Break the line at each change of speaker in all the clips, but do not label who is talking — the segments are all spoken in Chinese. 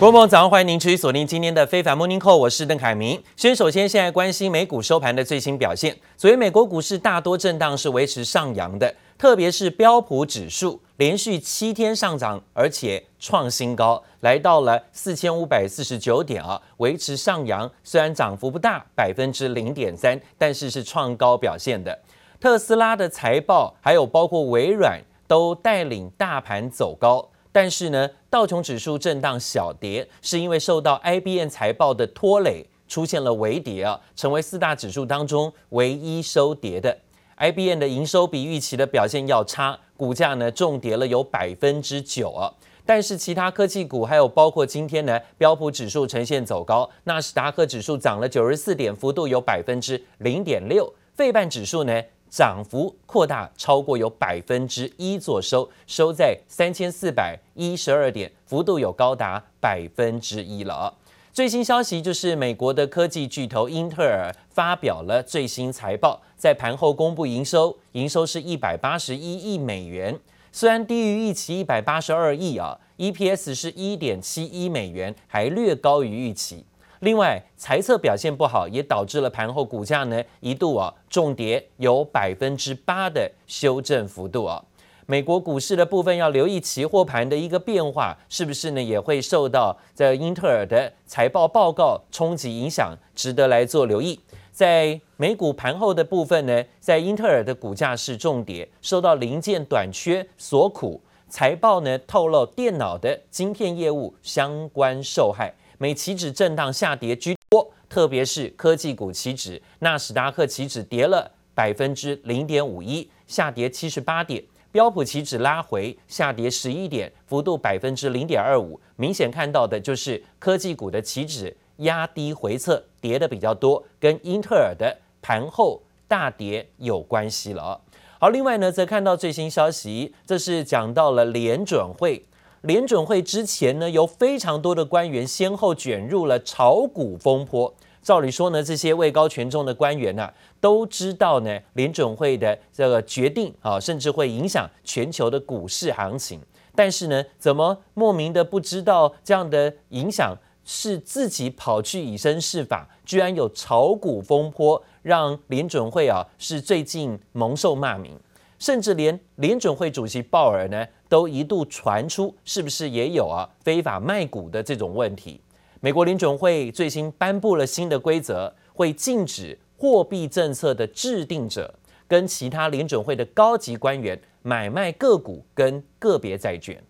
各位早上欢迎您持续锁定今天的非凡 Morning Call，我是邓凯明。先首先现在关心美股收盘的最新表现。昨天美国股市大多震荡是维持上扬的，特别是标普指数连续七天上涨，而且创新高，来到了四千五百四十九点啊，维持上扬。虽然涨幅不大，百分之零点三，但是是创高表现的。特斯拉的财报，还有包括微软，都带领大盘走高。但是呢，道琼指数震荡小跌，是因为受到 IBM 财报的拖累，出现了微跌啊，成为四大指数当中唯一收跌的。IBM 的营收比预期的表现要差，股价呢重跌了有百分之九啊。但是其他科技股还有包括今天呢，标普指数呈现走高，纳斯达克指数涨了九十四点，幅度有百分之零点六，费半指数呢，涨幅扩大超过有百分之一，做收收在三千四百一十二点，幅度有高达百分之一了。最新消息就是美国的科技巨头英特尔发表了最新财报，在盘后公布营收，营收是一百八十一亿美元，虽然低于预期一百八十二亿啊，EPS 是一点七一美元，还略高于预期。另外，财测表现不好，也导致了盘后股价呢一度啊重跌，有百分之八的修正幅度啊。美国股市的部分要留意期货盘的一个变化，是不是呢也会受到这英特尔的财报报告冲击影响，值得来做留意。在美股盘后的部分呢，在英特尔的股价是重跌，受到零件短缺所苦，财报呢透露电脑的晶片业务相关受害。美期指震荡下跌居多，特别是科技股期指，纳斯达克期指跌了百分之零点五一，下跌七十八点；标普期指拉回，下跌十一点，幅度百分之零点二五。明显看到的就是科技股的期指压低回测，跌的比较多，跟英特尔的盘后大跌有关系了。好，另外呢，则看到最新消息，这是讲到了联准会。联准会之前呢，有非常多的官员先后卷入了炒股风波。照理说呢，这些位高权重的官员呢、啊，都知道呢，联准会的这个决定啊，甚至会影响全球的股市行情。但是呢，怎么莫名的不知道这样的影响是自己跑去以身试法，居然有炒股风波，让联准会啊是最近蒙受骂名。甚至连联准会主席鲍尔呢，都一度传出是不是也有啊非法卖股的这种问题。美国联准会最新颁布了新的规则，会禁止货币政策的制定者跟其他联准会的高级官员买卖个股跟个别债券。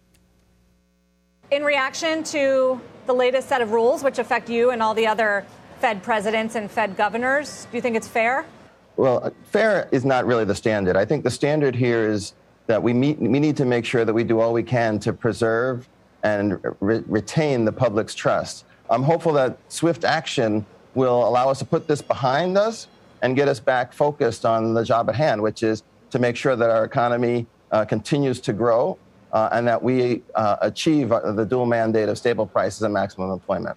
In reaction to the latest set of rules, which affect you and all the other Fed presidents and Fed governors, do you think it's fair?
Well, fair is not really the standard. I think the standard here is that we, meet, we need to make sure that we do all we can to preserve and re retain the public's trust. I'm hopeful that swift action will allow us to put this behind us and get us back focused on the job at hand, which is to make sure that our economy uh, continues to grow uh, and that we uh, achieve the dual mandate of stable prices and maximum employment.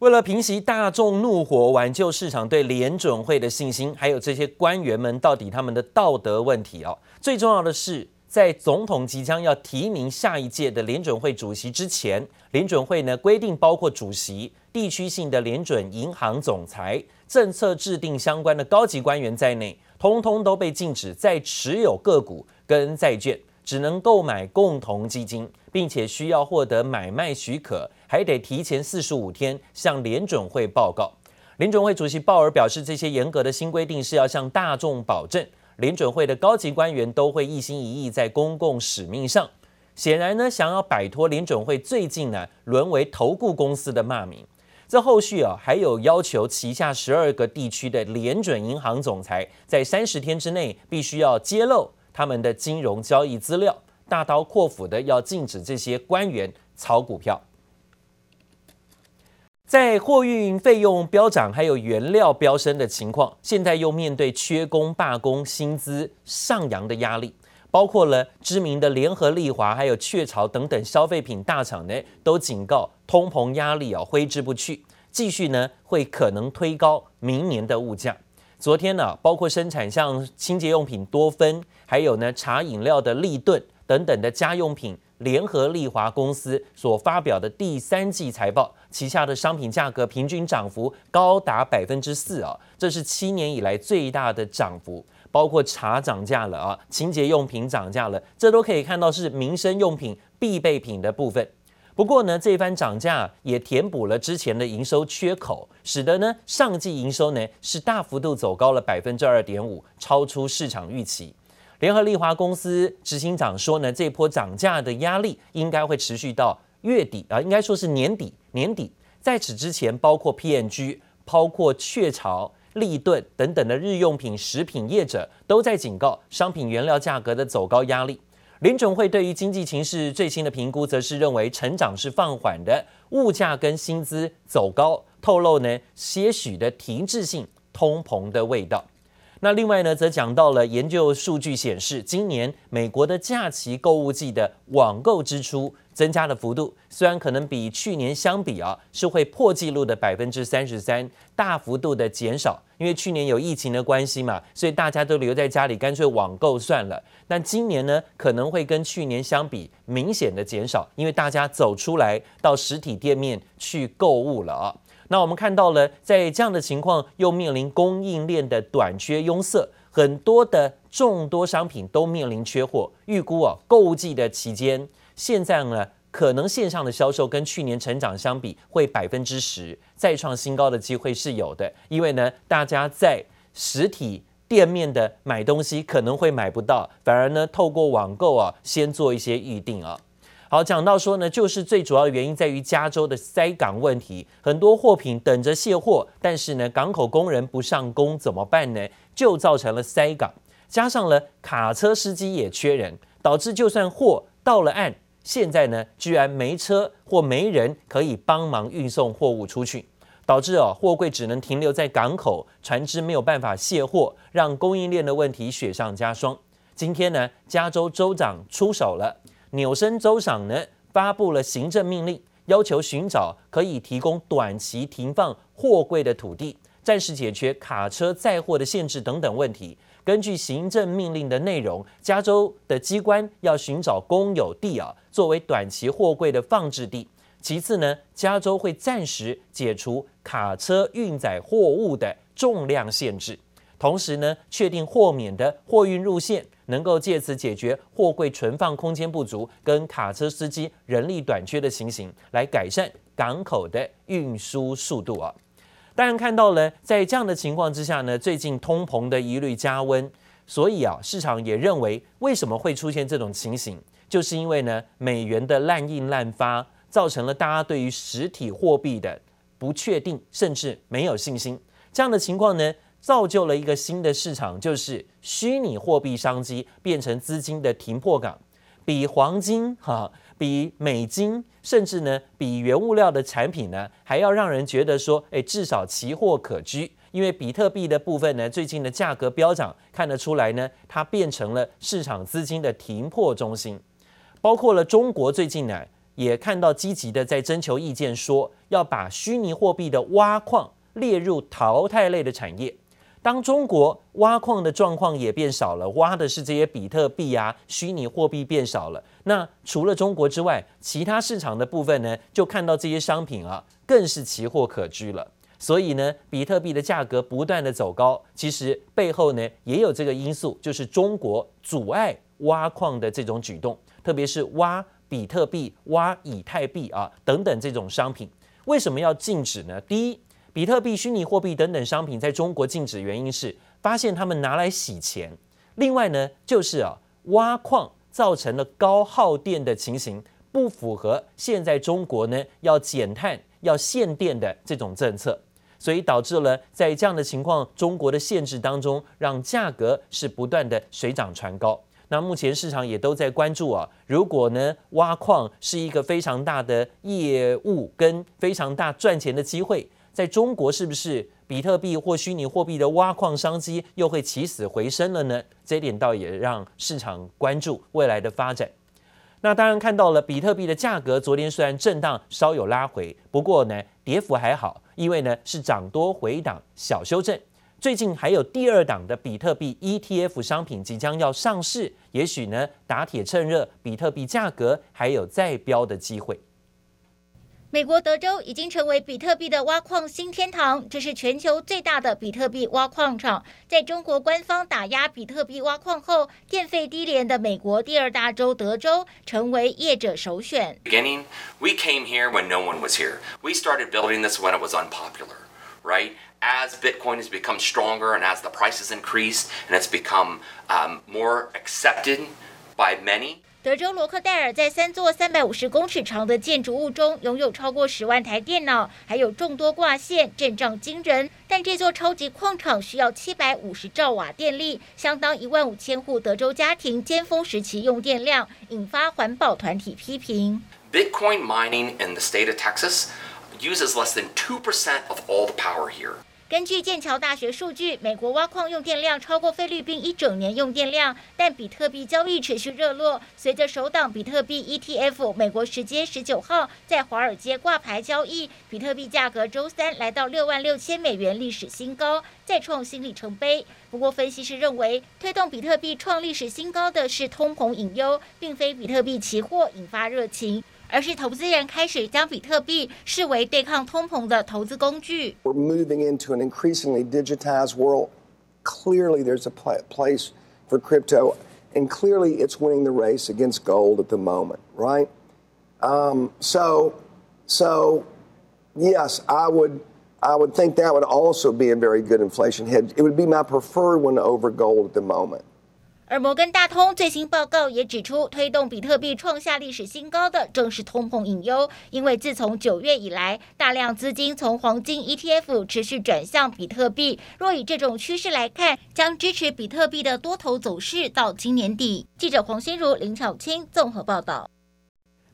为了平息大众怒火，挽救市场对联准会的信心，还有这些官员们到底他们的道德问题哦。最重要的是，在总统即将要提名下一届的联准会主席之前，联准会呢规定，包括主席、地区性的联准银行总裁、政策制定相关的高级官员在内，通通都被禁止再持有个股跟债券。只能购买共同基金，并且需要获得买卖许可，还得提前四十五天向联准会报告。联准会主席鲍尔表示，这些严格的新规定是要向大众保证，联准会的高级官员都会一心一意在公共使命上。显然呢，想要摆脱联准会最近呢沦为投顾公司的骂名。这后续啊，还有要求旗下十二个地区的联准银行总裁在三十天之内必须要揭露。他们的金融交易资料，大刀阔斧的要禁止这些官员炒股票。在货运费用飙涨，还有原料飙升的情况，现在又面对缺工、罢工、薪资上扬的压力，包括了知名的联合利华，还有雀巢等等消费品大厂呢，都警告通膨压力啊挥之不去，继续呢会可能推高明年的物价。昨天呢，包括生产像清洁用品多芬，还有呢茶饮料的立顿等等的家用品联合利华公司所发表的第三季财报，旗下的商品价格平均涨幅高达百分之四啊，这是七年以来最大的涨幅。包括茶涨价了啊，清洁用品涨价了，这都可以看到是民生用品必备品的部分。不过呢，这番涨价也填补了之前的营收缺口，使得呢上季营收呢是大幅度走高了百分之二点五，超出市场预期。联合利华公司执行长说呢，这波涨价的压力应该会持续到月底啊，应该说是年底。年底在此之前，包括 P&G，包括雀巢。立顿等等的日用品、食品业者都在警告商品原料价格的走高压力。联准会对于经济情势最新的评估，则是认为成长是放缓的，物价跟薪资走高，透露呢些许的停滞性通膨的味道。那另外呢，则讲到了研究数据显示，今年美国的假期购物季的网购支出增加的幅度，虽然可能比去年相比啊，是会破纪录的百分之三十三，大幅度的减少。因为去年有疫情的关系嘛，所以大家都留在家里，干脆网购算了。但今年呢，可能会跟去年相比明显的减少，因为大家走出来到实体店面去购物了啊。那我们看到了，在这样的情况，又面临供应链的短缺壅塞，很多的众多商品都面临缺货。预估啊，购物季的期间，现在呢，可能线上的销售跟去年成长相比，会百分之十再创新高的机会是有的。因为呢，大家在实体店面的买东西可能会买不到，反而呢，透过网购啊，先做一些预定啊。好，讲到说呢，就是最主要的原因在于加州的塞港问题，很多货品等着卸货，但是呢，港口工人不上工怎么办呢？就造成了塞港，加上了卡车司机也缺人，导致就算货到了岸，现在呢，居然没车或没人可以帮忙运送货物出去，导致哦，货柜只能停留在港口，船只没有办法卸货，让供应链的问题雪上加霜。今天呢，加州州长出手了。纽森州长呢发布了行政命令，要求寻找可以提供短期停放货柜的土地，暂时解决卡车载货的限制等等问题。根据行政命令的内容，加州的机关要寻找公有地啊，作为短期货柜的放置地。其次呢，加州会暂时解除卡车运载货物的重量限制，同时呢，确定豁免的货运路线。能够借此解决货柜存放空间不足跟卡车司机人力短缺的情形，来改善港口的运输速度啊。当然看到了，在这样的情况之下呢，最近通膨的疑虑加温，所以啊，市场也认为为什么会出现这种情形，就是因为呢，美元的滥印滥发，造成了大家对于实体货币的不确定，甚至没有信心。这样的情况呢，造就了一个新的市场，就是虚拟货币商机变成资金的停泊港，比黄金哈，比美金，甚至呢比原物料的产品呢，还要让人觉得说，哎，至少奇货可居。因为比特币的部分呢，最近的价格飙涨，看得出来呢，它变成了市场资金的停泊中心。包括了中国最近呢，也看到积极的在征求意见，说要把虚拟货币的挖矿列入淘汰类的产业。当中国挖矿的状况也变少了，挖的是这些比特币啊，虚拟货币变少了。那除了中国之外，其他市场的部分呢，就看到这些商品啊，更是奇货可居了。所以呢，比特币的价格不断的走高，其实背后呢也有这个因素，就是中国阻碍挖矿的这种举动，特别是挖比特币、挖以太币啊等等这种商品，为什么要禁止呢？第一。比特币、虚拟货币等等商品在中国禁止原因是发现他们拿来洗钱。另外呢，就是啊挖矿造成了高耗电的情形，不符合现在中国呢要减碳、要限电的这种政策，所以导致了在这样的情况，中国的限制当中，让价格是不断的水涨船高。那目前市场也都在关注啊，如果呢挖矿是一个非常大的业务跟非常大赚钱的机会。在中国，是不是比特币或虚拟货币的挖矿商机又会起死回生了呢？这一点倒也让市场关注未来的发展。那当然看到了比特币的价格，昨天虽然震荡稍有拉回，不过呢跌幅还好，因为呢是涨多回档小修正。最近还有第二档的比特币 ETF 商品即将要上市，也许呢打铁趁热，比特币价格还有再飙的机会。
美国德州已经成为比特币的挖矿新天堂，这是全球最大的比特币挖矿场。在中国官方打压比特币挖矿后，电费低廉的美国第二大州德州成为业者首选。
Beginning, we came here when no one was here. We started building this when it was unpopular, right? As Bitcoin has become stronger and as the prices increased and it's become um, more accepted by many.
德州罗克戴尔在三座三百五十公尺长的建筑物中，拥有超过十万台电脑，还有众多挂线，阵仗惊人。但这座超级矿场需要七百五十兆瓦电力，相当一万五千户德州家庭尖峰时期用电量，引发环保团体批评。
Bitcoin mining in the state of Texas uses less than two percent of all the power here.
根据剑桥大学数据，美国挖矿用电量超过菲律宾一整年用电量，但比特币交易持续热络。随着首档比特币 ETF 美国时间十九号在华尔街挂牌交易，比特币价格周三来到六万六千美元历史新高，再创新里程碑。不过，分析师认为，推动比特币创历史新高的是通膨隐忧，并非比特币期货引发热情。而是投资人开始将比特币视为对抗通膨的投资工具。
We're moving into an increasingly digitized world. Clearly, there's a place for crypto, and clearly, it's winning the race against gold at the moment, right? Um, so, so, yes, I would, I would think that would also be a very good inflation hedge. It would be my preferred one over gold at the moment.
而摩根大通最新报告也指出，推动比特币创下历史新高的正是通膨隐忧。因为自从九月以来，大量资金从黄金 ETF 持续转向比特币。若以这种趋势来看，将支持比特币的多头走势到今年底。记者黄心如、林巧清综合报道。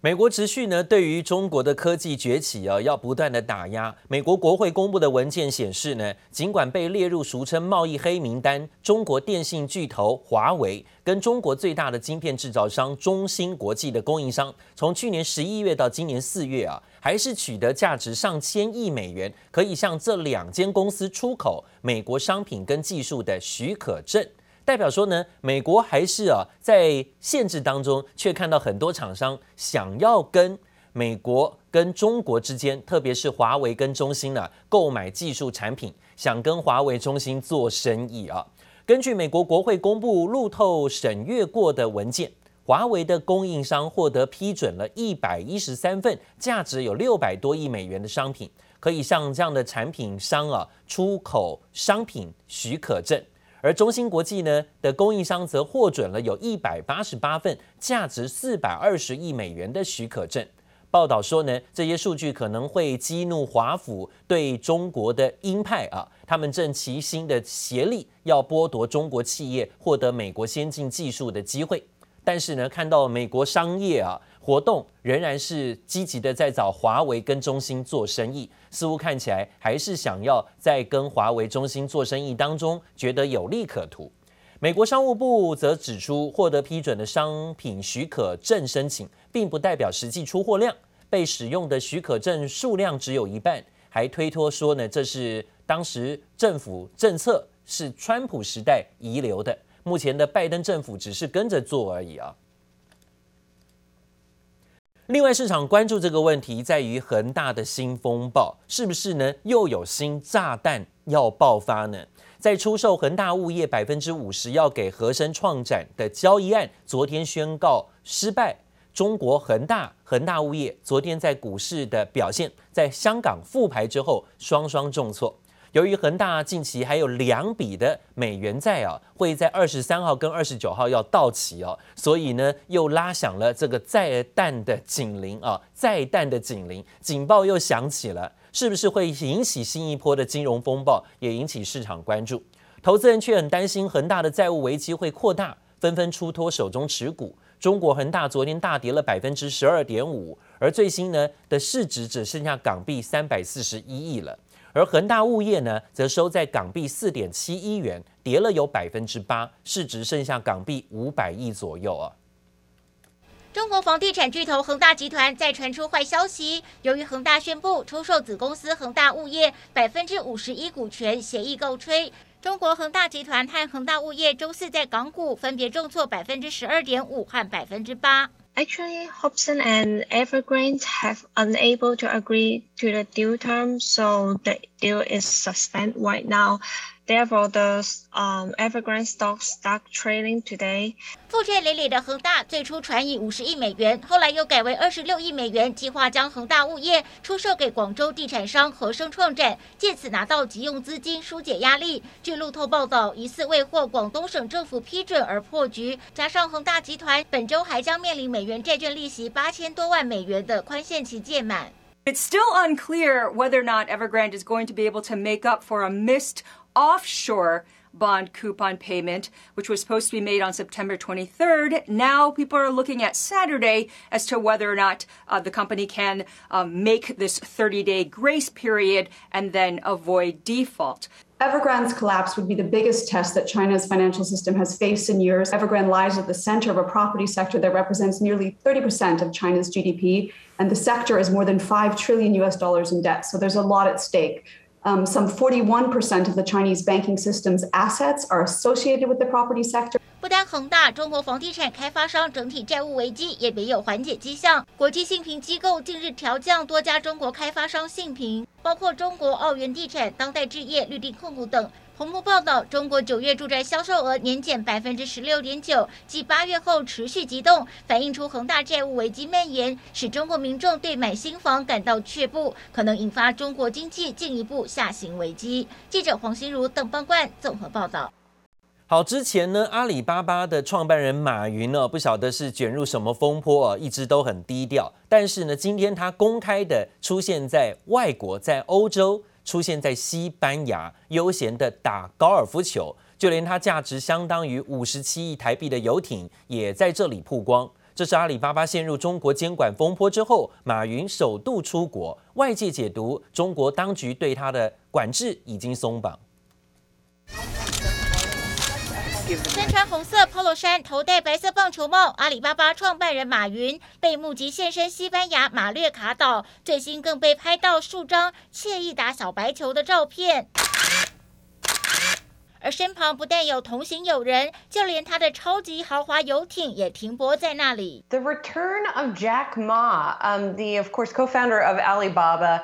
美国持续呢，对于中国的科技崛起啊，要不断的打压。美国国会公布的文件显示呢，尽管被列入俗称贸易黑名单，中国电信巨头华为跟中国最大的晶片制造商中芯国际的供应商，从去年十一月到今年四月啊，还是取得价值上千亿美元，可以向这两间公司出口美国商品跟技术的许可证。代表说呢，美国还是啊在限制当中，却看到很多厂商想要跟美国跟中国之间，特别是华为跟中兴呢购买技术产品，想跟华为、中兴做生意啊。根据美国国会公布路透审阅过的文件，华为的供应商获得批准了一百一十三份价值有六百多亿美元的商品，可以向这样的产品商啊出口商品许可证。而中芯国际呢的供应商则获准了有一百八十八份价值四百二十亿美元的许可证。报道说呢，这些数据可能会激怒华府对中国的鹰派啊，他们正齐心的协力要剥夺中国企业获得美国先进技术的机会。但是呢，看到美国商业啊。活动仍然是积极的在找华为跟中兴做生意，似乎看起来还是想要在跟华为、中兴做生意当中觉得有利可图。美国商务部则指出，获得批准的商品许可证申请，并不代表实际出货量，被使用的许可证数量只有一半，还推脱说呢，这是当时政府政策是川普时代遗留的，目前的拜登政府只是跟着做而已啊。另外，市场关注这个问题在于恒大的新风暴是不是呢？又有新炸弹要爆发呢？在出售恒大物业百分之五十要给和生创展的交易案，昨天宣告失败。中国恒大、恒大物业昨天在股市的表现，在香港复牌之后，双双重挫。由于恒大近期还有两笔的美元债啊，会在二十三号跟二十九号要到期哦，所以呢又拉响了这个再弹的警铃啊，再弹的警铃警报又响起了，是不是会引起新一波的金融风暴，也引起市场关注。投资人却很担心恒大的债务危机会扩大，纷纷出脱手中持股。中国恒大昨天大跌了百分之十二点五，而最新呢的市值只剩下港币三百四十一亿了。而恒大物业呢，则收在港币四点七一元，跌了有百分之八，市值剩下港币五百亿左右啊。
中国房地产巨头恒大集团再传出坏消息，由于恒大宣布出售子公司恒大物业百分之五十一股权，协议告吹。中国恒大集团和恒大物业周四在港股分别重挫百分之十二点五和百分之八。
Actually, Hobson and Evergrande have unable to agree to the deal terms, so the deal is suspended right now. Therefore, the um Evergrande stock start trading today.
负债累累的恒大最初传以五十亿美元，后来又改为二十六亿美元，计划将恒大物业出售给广州地产商和生创展，借此拿到急用资金，疏解压力。据路透报道，疑似未获广东省政府批准而破局，加上恒大集团本周还将面临美元债券利息八千多万美元的宽限期届满。
It's still unclear whether or not Evergrande is going to be able to make up for a missed offshore bond coupon payment, which was supposed to be made on September 23rd. Now people are looking at Saturday as to whether or not uh, the company can um, make this 30 day grace period and then avoid default.
Evergrande's collapse would be the biggest test that China's financial system has faced in years. Evergrande lies at the center of a property sector that represents nearly 30% of China's GDP, and the sector is more than 5 trillion US dollars in debt. So there's a lot at stake. Um, some 41% of the Chinese banking system's assets are associated with the property sector.
不单恒大，中国房地产开发商整体债务危机也没有缓解迹象。国际信评机构近日调降多家中国开发商信评，包括中国奥园地产、当代置业、绿地控股等。彭博报道，中国九月住宅销售额年减百分之十六点九，继八月后持续急冻，反映出恒大债务危机蔓延，使中国民众对买新房感到却步，可能引发中国经济进一步下行危机。记者黄心如、邓邦冠综合报道。
好，之前呢，阿里巴巴的创办人马云呢，不晓得是卷入什么风波啊，一直都很低调。但是呢，今天他公开的出现在外国，在欧洲。出现在西班牙，悠闲的打高尔夫球，就连他价值相当于五十七亿台币的游艇也在这里曝光。这是阿里巴巴陷入中国监管风波之后，马云首度出国，外界解读中国当局对他的管制已经松绑。
身穿红色 Polo 衫，头戴白色棒球帽，阿里巴巴创办人马云被目击现身西班牙马略卡岛，最新更被拍到数张惬意打小白球的照片。而身旁不但有同行友人，就连他的超级豪华游艇也停泊在那里。
The return of Jack Ma, um, the of course co-founder of Alibaba.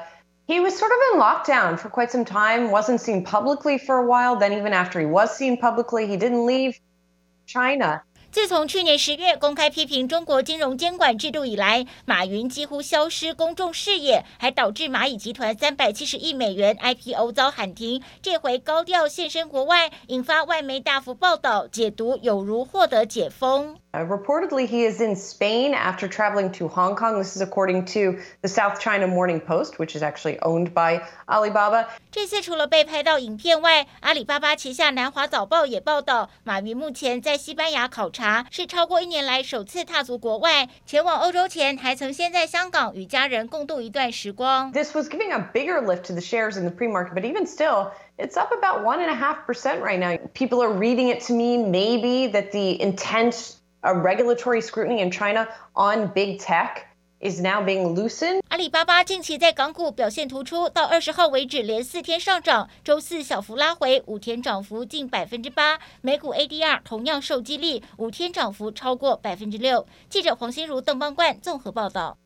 He was sort of in lockdown for quite some time, wasn't seen publicly for a while. Then, even after he was seen publicly, he didn't leave China.
自从去年十月公开批评中国金融监管制度以来，马云几乎消失公众视野，还导致蚂蚁集团三百七十亿美元 IPO 遭喊停。这回高调现身国外，引发外媒大幅报道，解读有如获得解封。
Uh, reportedly, he is in Spain after traveling to Hong Kong. This is according to the South China Morning Post, which is actually owned by Alibaba.
这次除了被拍到影片外，阿里巴巴旗下南华早报也报道，马云目前在西班牙考察，是超过一年来首次踏足国外。前往欧洲前，还曾先在香港与家人共度一段时光。
This was giving a bigger lift to the shares in the pre-market, but even still. It's up about one and a half percent right now. People are reading it to mean maybe that the intense A regulatory scrutiny in China on big tech is now being loosened.
阿里巴巴近期在港股表现突出，到二十号为止连四天上涨，周四小幅拉回，五天涨幅近百分之八。美股 ADR 同样受激励，五天涨幅超过百分之六。记者黄心如、邓邦冠综合报道。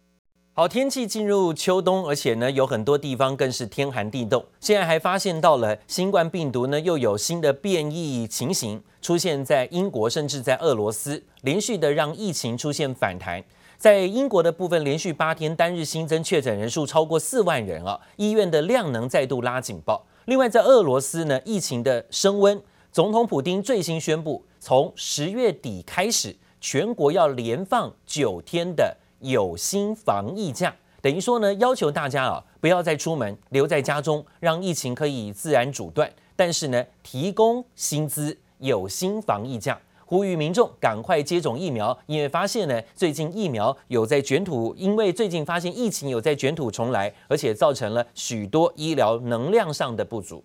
好，天气进入秋冬，而且呢，有很多地方更是天寒地冻。现在还发现到了新冠病毒呢，又有新的变异情形出现在英国，甚至在俄罗斯，连续的让疫情出现反弹。在英国的部分，连续八天单日新增确诊人数超过四万人啊，医院的量能再度拉警报。另外，在俄罗斯呢，疫情的升温，总统普丁最新宣布，从十月底开始，全国要连放九天的。有薪防疫假，等于说呢，要求大家啊不要再出门，留在家中，让疫情可以自然阻断。但是呢，提供薪资有薪防疫假，呼吁民众赶快接种疫苗，因为发现呢，最近疫苗有在卷土，因为最近发现疫情有在卷土重来，而且造成了许多医疗能量上的不足。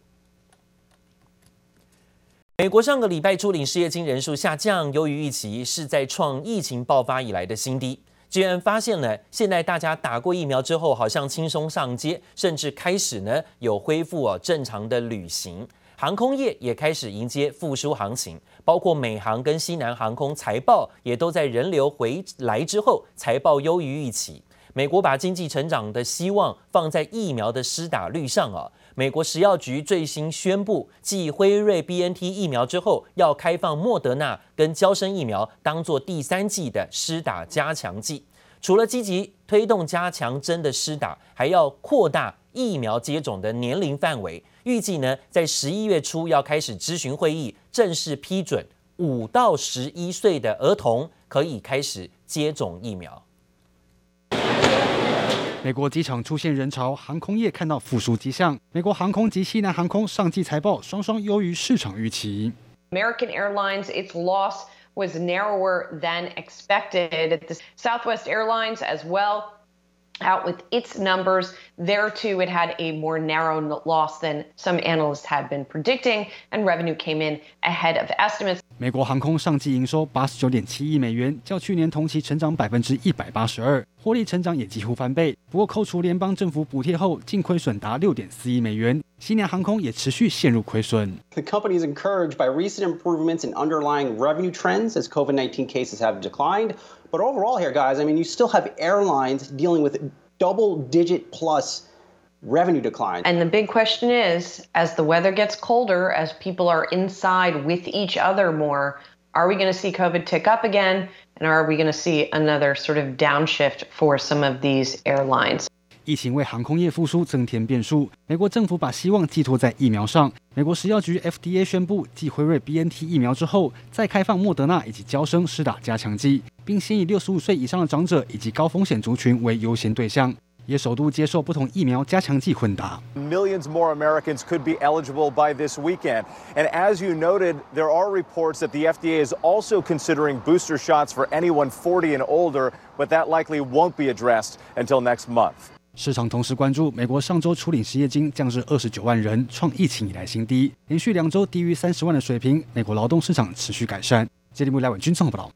美国上个礼拜初领失业金人数下降，优于预期，是在创疫情爆发以来的新低。居然发现呢，现在大家打过疫苗之后，好像轻松上街，甚至开始呢有恢复哦正常的旅行，航空业也开始迎接复苏行情，包括美航跟西南航空财报也都在人流回来之后，财报优于预期。美国把经济成长的希望放在疫苗的施打率上啊。美国食药局最新宣布，继辉瑞 BNT 疫苗之后，要开放莫德纳跟交生疫苗当做第三剂的施打加强剂。除了积极推动加强针的施打，还要扩大疫苗接种的年龄范围。预计呢，在十一月初要开始咨询会议，正式批准五到十一岁的儿童可以开始接种疫苗。
美国机场出现人潮，航空业看到复苏迹象。美国航空及西南航空上季财报双双优于市场预期。
American Airlines, its loss was narrower than expected. The Southwest Airlines as well. Out with its numbers, there too it had a more narrow loss than some analysts had been predicting, and revenue came in ahead of estimates.
美国航空上季营收八十九点七亿美元，较去年同期成长百分之一百八十二，获利成长也几乎翻倍。不过扣除联邦政府补贴后，净亏损达六点四亿美元。西南航空也持续陷入亏损。
The company is encouraged by recent improvements in underlying revenue trends as COVID-19 cases have declined. But overall here, guys, I mean, you still have airlines dealing with double-digit plus revenue decline.
And the big question is, as the weather gets colder, as people are inside with each other more, are we going to see COVID tick up again? And are we going to see another sort of downshift for some of these airlines?
疫情为航空业复苏增添变数。美国政府把希望寄托在疫苗上。美国食药局 FDA 宣布，继辉瑞 BNT 疫苗之后，再开放莫德纳以及娇生施打加强剂，并先以六十五岁以上的长者以及高风险族群为优先对象， 也首度接受不同疫苗加强剂混打。
Millions more Americans could be eligible by this weekend. And as you noted, there are reports that the FDA is also considering booster shots for anyone 40 and older, but that likely won't be addressed until next month.
市场同时关注美国上周处理失业金降至二十九万人，创疫情以来新低，连续两周低于三十万的水平。美国劳动市场持续改善。杰里木莱文军综合报道。